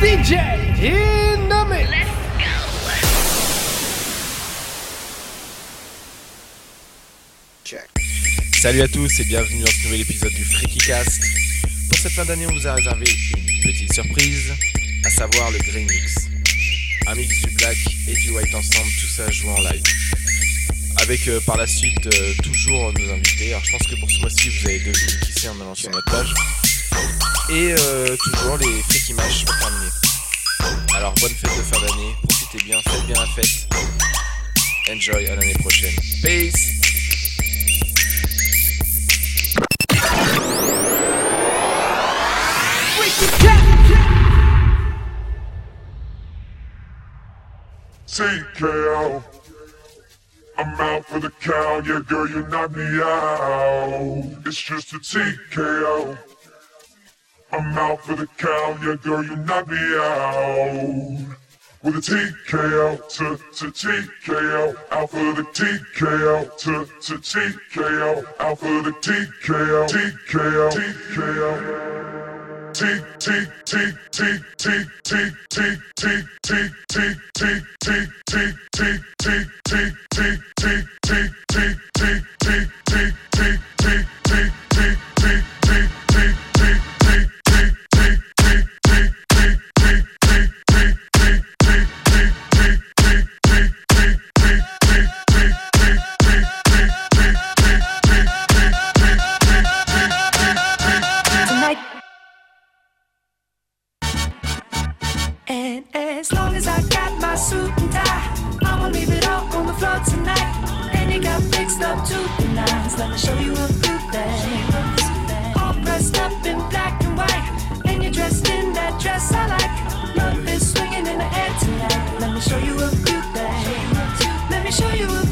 DJ in the mix. Salut à tous et bienvenue dans ce nouvel épisode du Freaky Cast. Pour cette fin d'année, on vous a réservé une petite surprise, à savoir le Green Mix. Un mix du black et du white ensemble, tout ça joué en live. Avec euh, par la suite euh, toujours nos invités. Alors je pense que pour ce mois-ci, vous avez deviné qui c'est en allant sur notre page. Et euh, toujours les Freaky Mash pour terminer. Alors bonne fête de fin d'année, profitez bien, faites bien la fête. Enjoy, à l'année prochaine. Peace TKO. I'm out for the cow, yeah, girl, you knock me out. It's just a TKO. I'm out for the cow, yeah, girl, you knock me out. With a TKO to, to TKO, out for the TKO to, to TKO, out for the TKO, TKO, TKO. T T T T T T T T T T T T T T T T T T T tonight. As long as I got my suit and tie, I'ma leave it all on the floor tonight. And you got fixed up to the nines. Let me show you a few things. All dressed up in black and white, and you're dressed in that dress I like. Love is swinging in the air tonight. Let me show you a few things. Let me show you a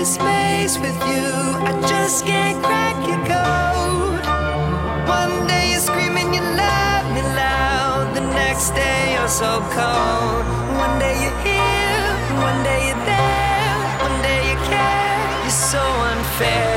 this maze with you. I just can't crack your code. One day you're screaming, you love me loud. The next day you're so cold. One day you're here, one day you're there, one day you care. You're so unfair.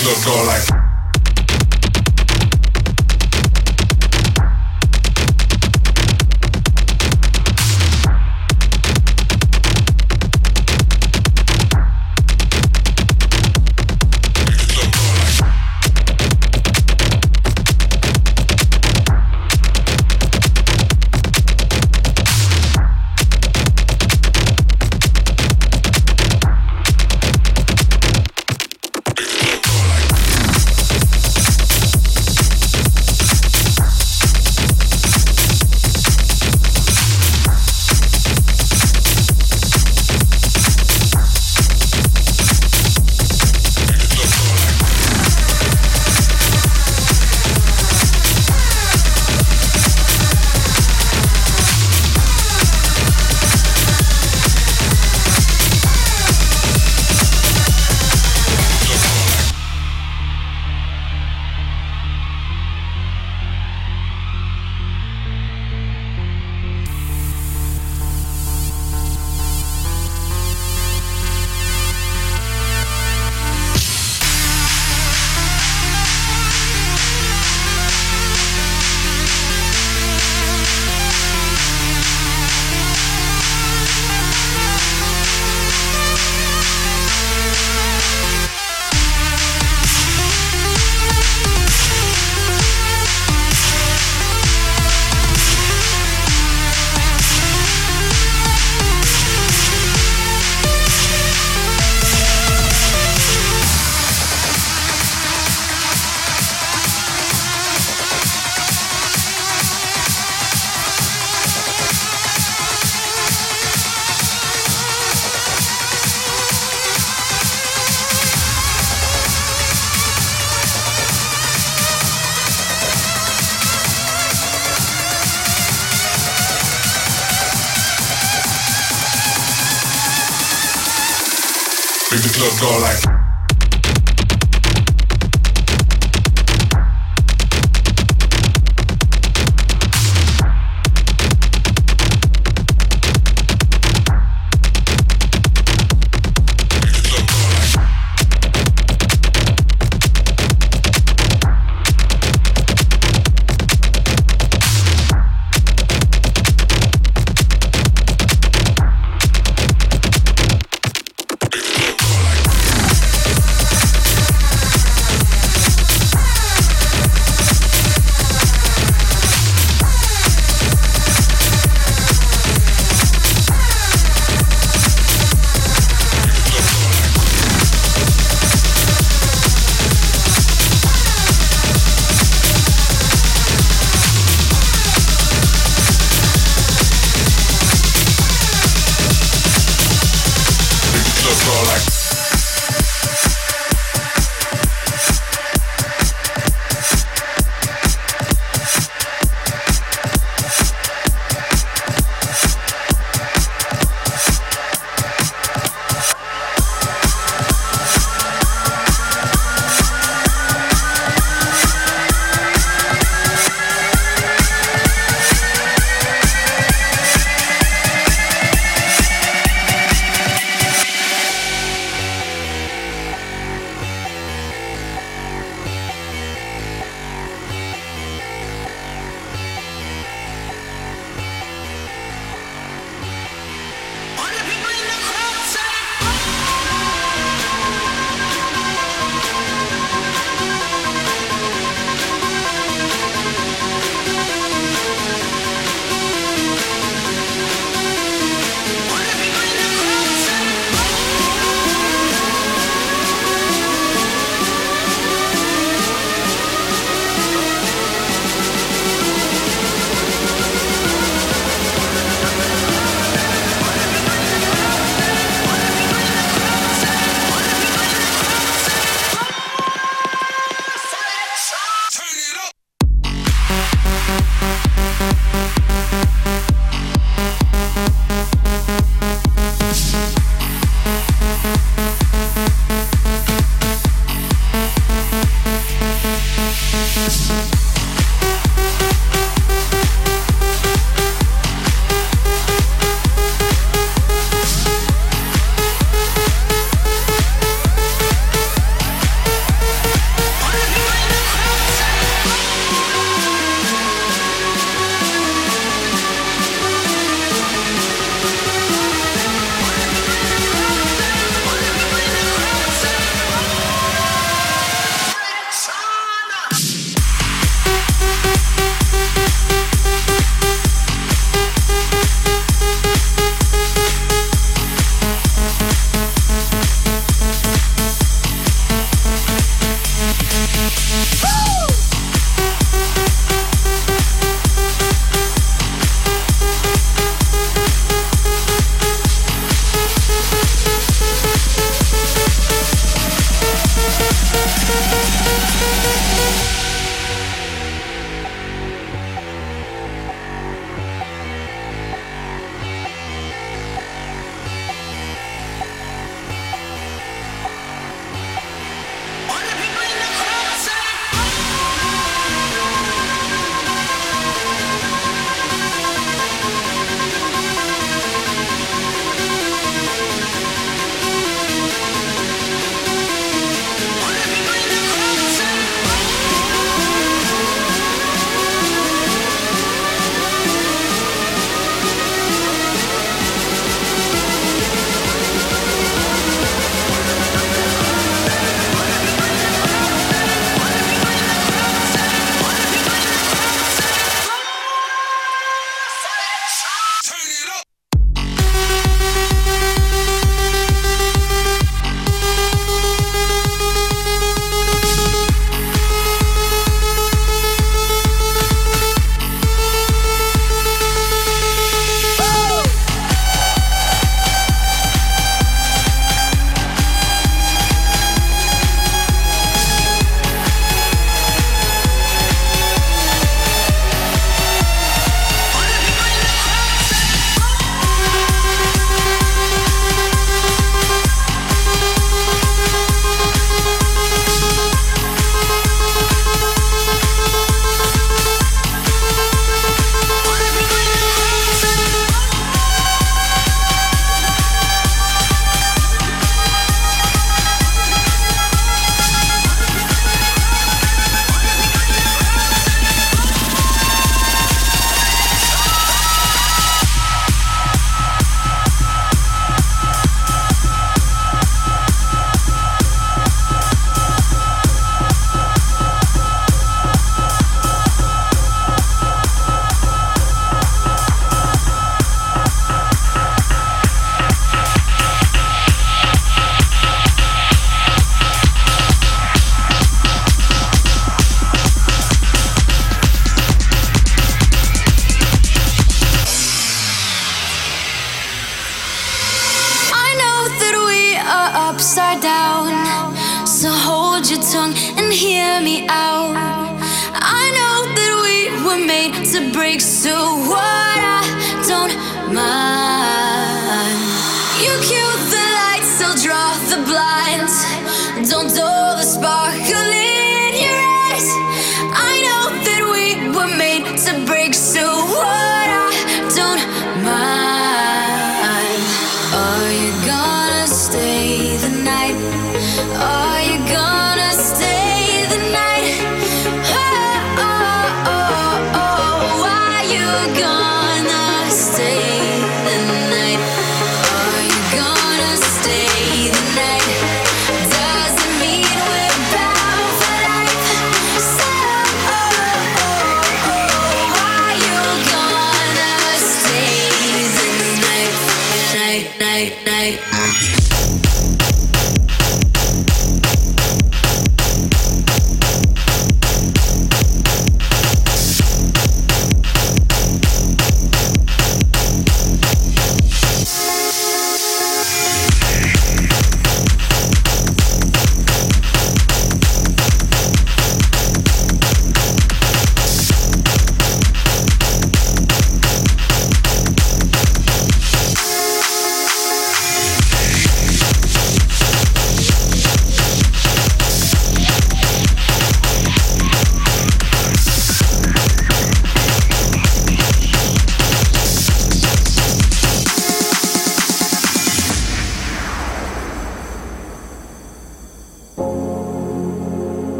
club go like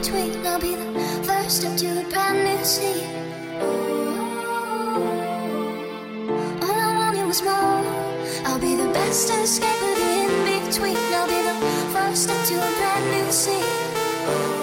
between. I'll be the first step to a brand new sea. All I wanted was more. I'll be the best escape in between. I'll be the first step to a brand new sea. Ooh.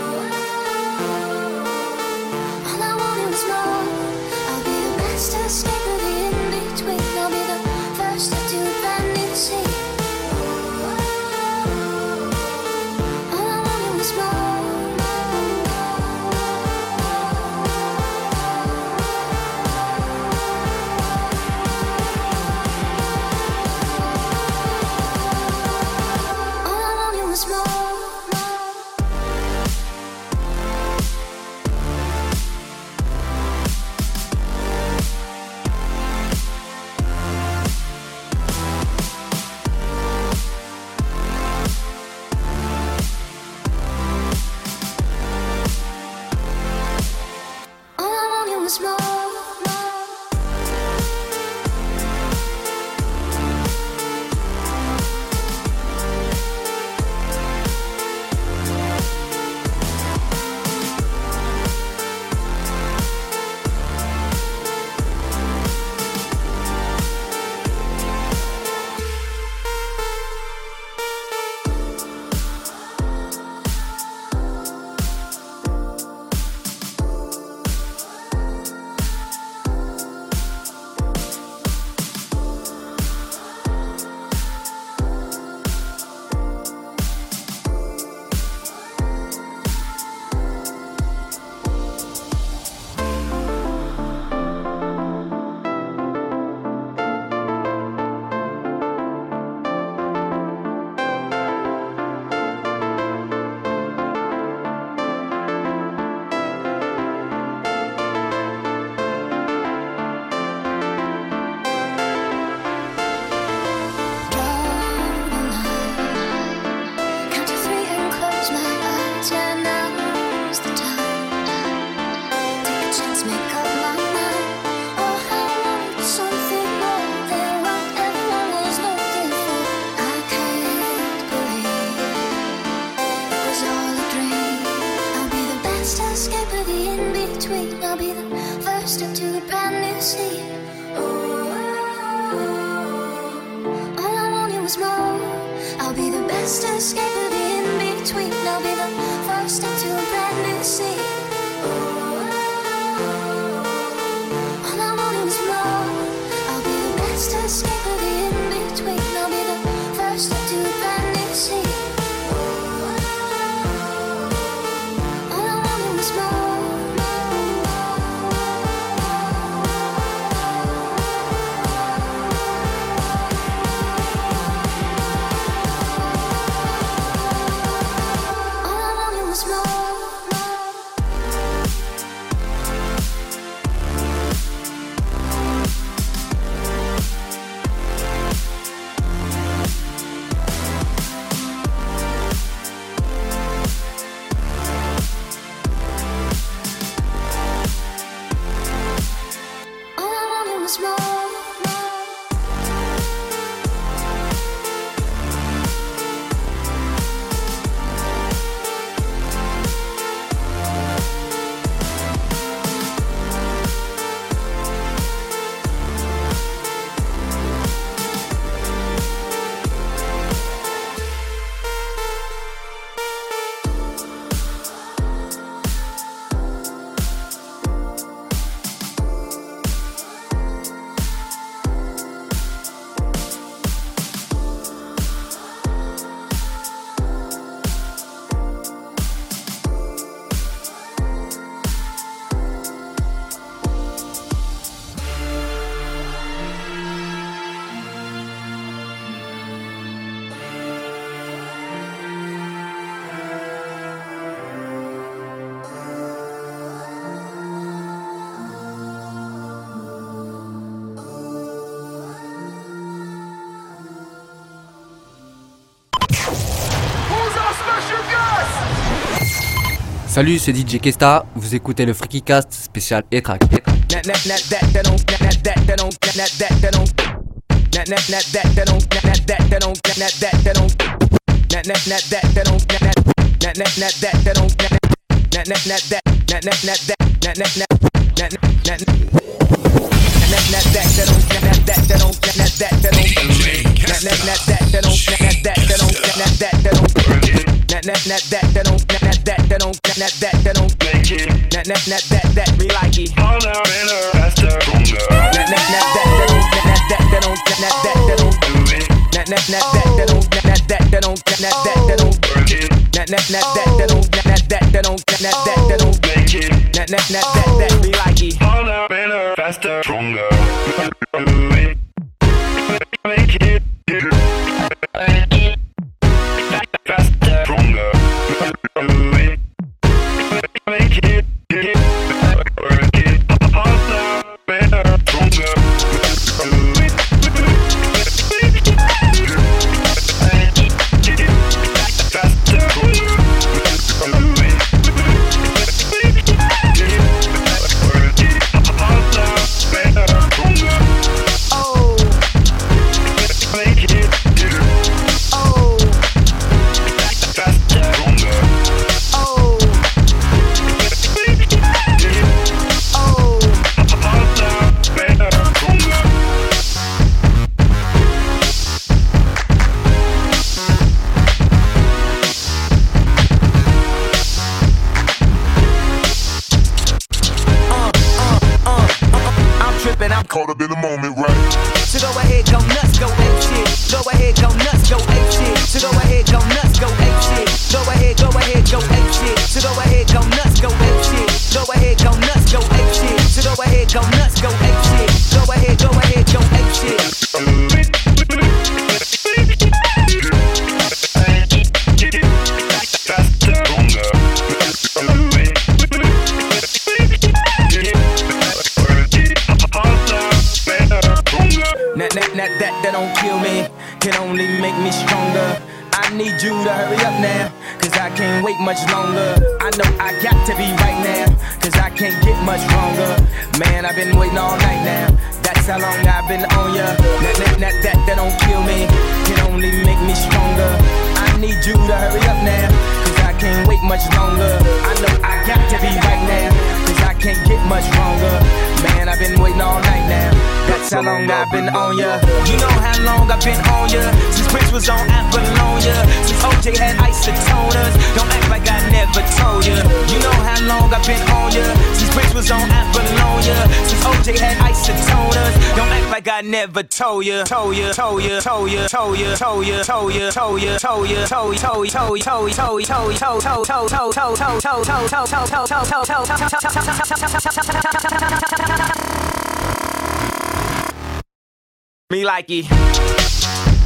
Salut, c'est DJ Kesta, vous écoutez le Freaky Cast spécial E-Track. That that that that don't that that that that don't that that that that don't make it that that that that that me like it harder and faster that that that that that don't that that that don't that that that that don't do it that that that that that don't that that that that don't that that that that don't work it that that that that that don't that that that that don't that that that that don't make it that that that that that me like it harder and faster stronger make it much longer. I know I got to be right now, cause I can't get much longer. Man, I've been waiting all night now, that's how long I've been on ya. That, that, that, that, that don't kill me, can only make me stronger. I need you to hurry up now, cause I can't wait much longer. I know I got to be right now, cause I can't get much longer. Man, I've been waiting all night now. That's how long I've been on ya. You know how long I've been on ya. Since Prince was on Apollonia. Since OJ had isotoners. Don't act like I never told ya. You know how long I've been on ya. Since Prince was on Apollonia. Since OJ had isotoners. Don't act like I never told ya. Told ya, told ya, told ya, told ya, told ya, told ya, told ya, told ya, told ya, told ya, told ya, told ya, told ya, told ya, told ya, told ya, told ya, told me like it.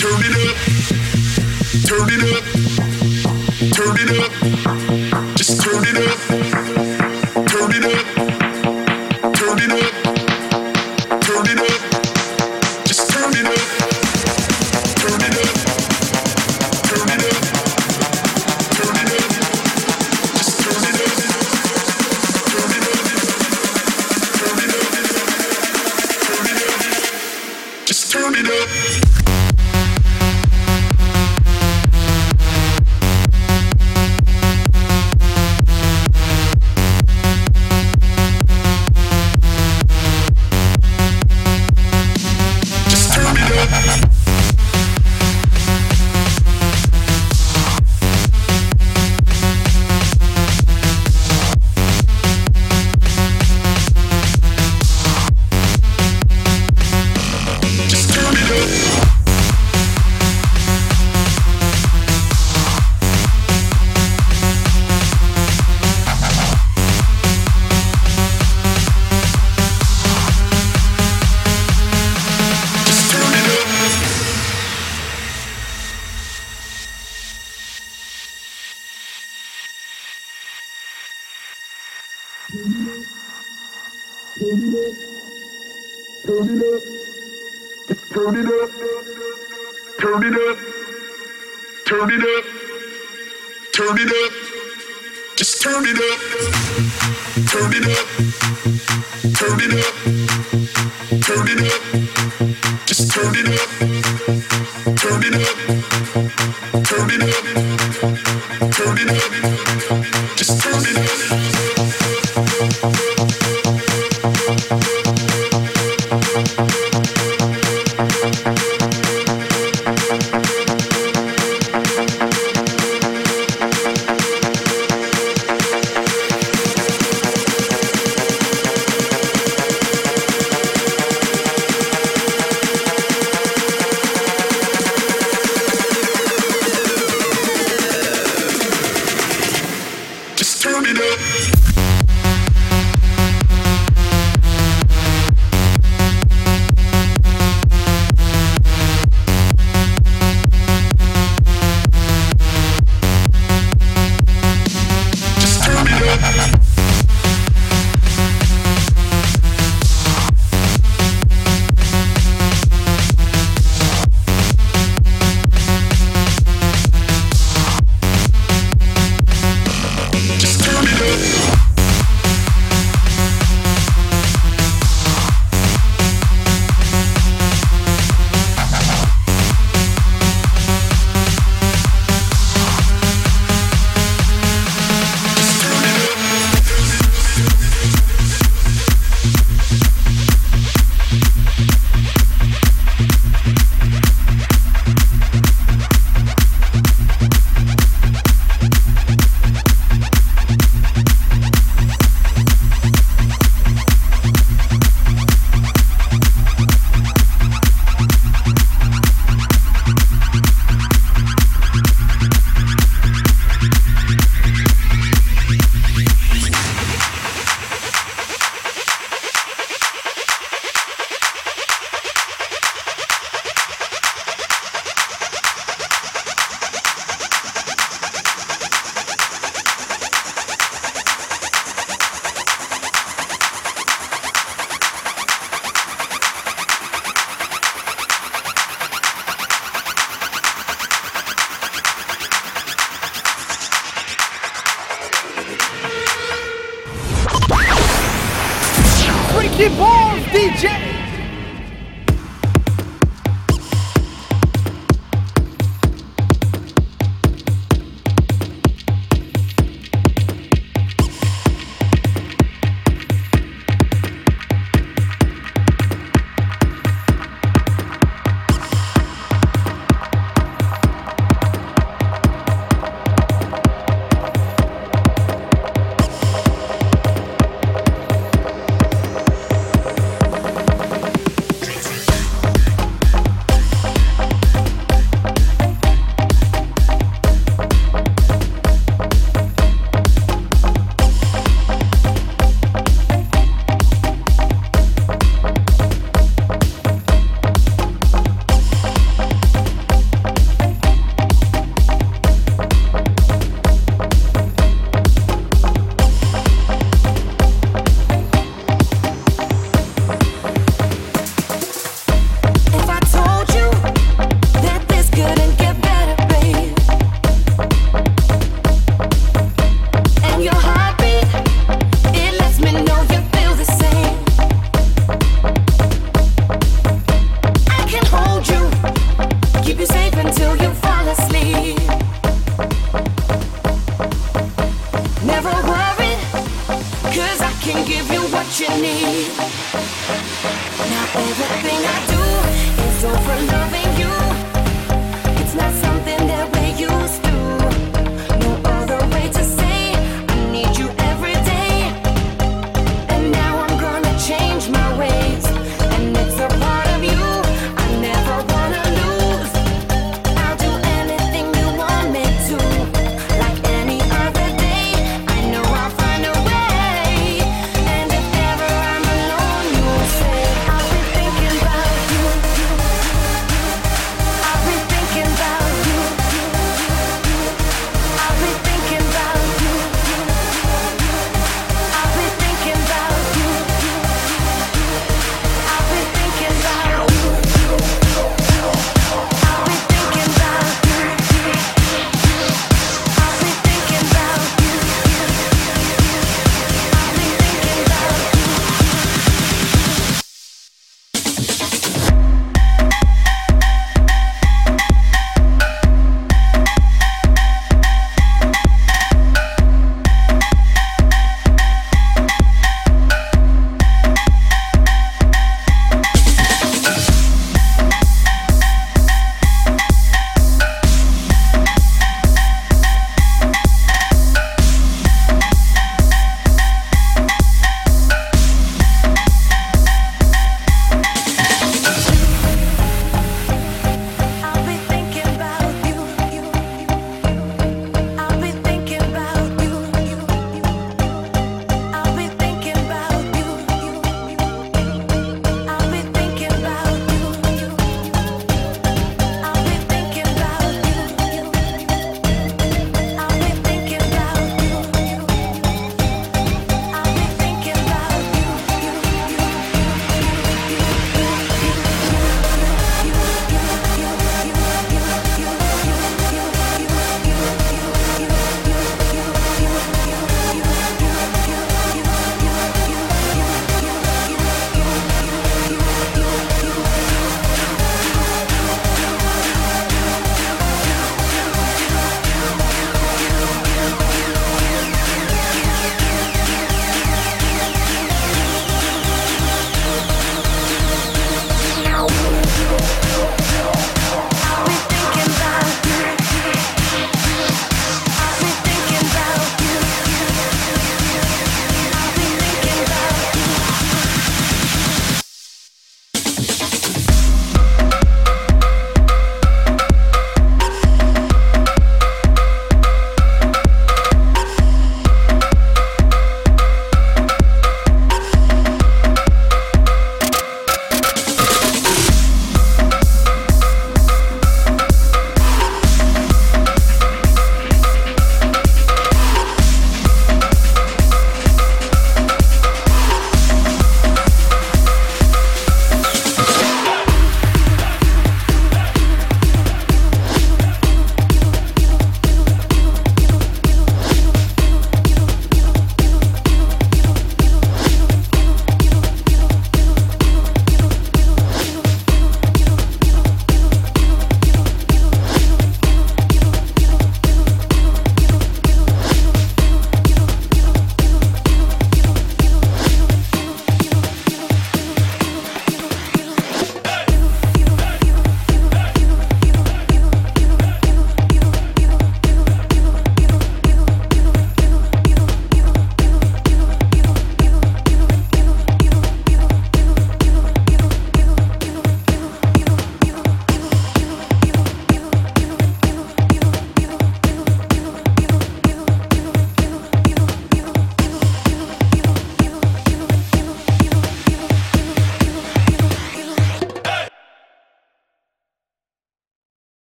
Turn it up. Turn it up. Turn it up.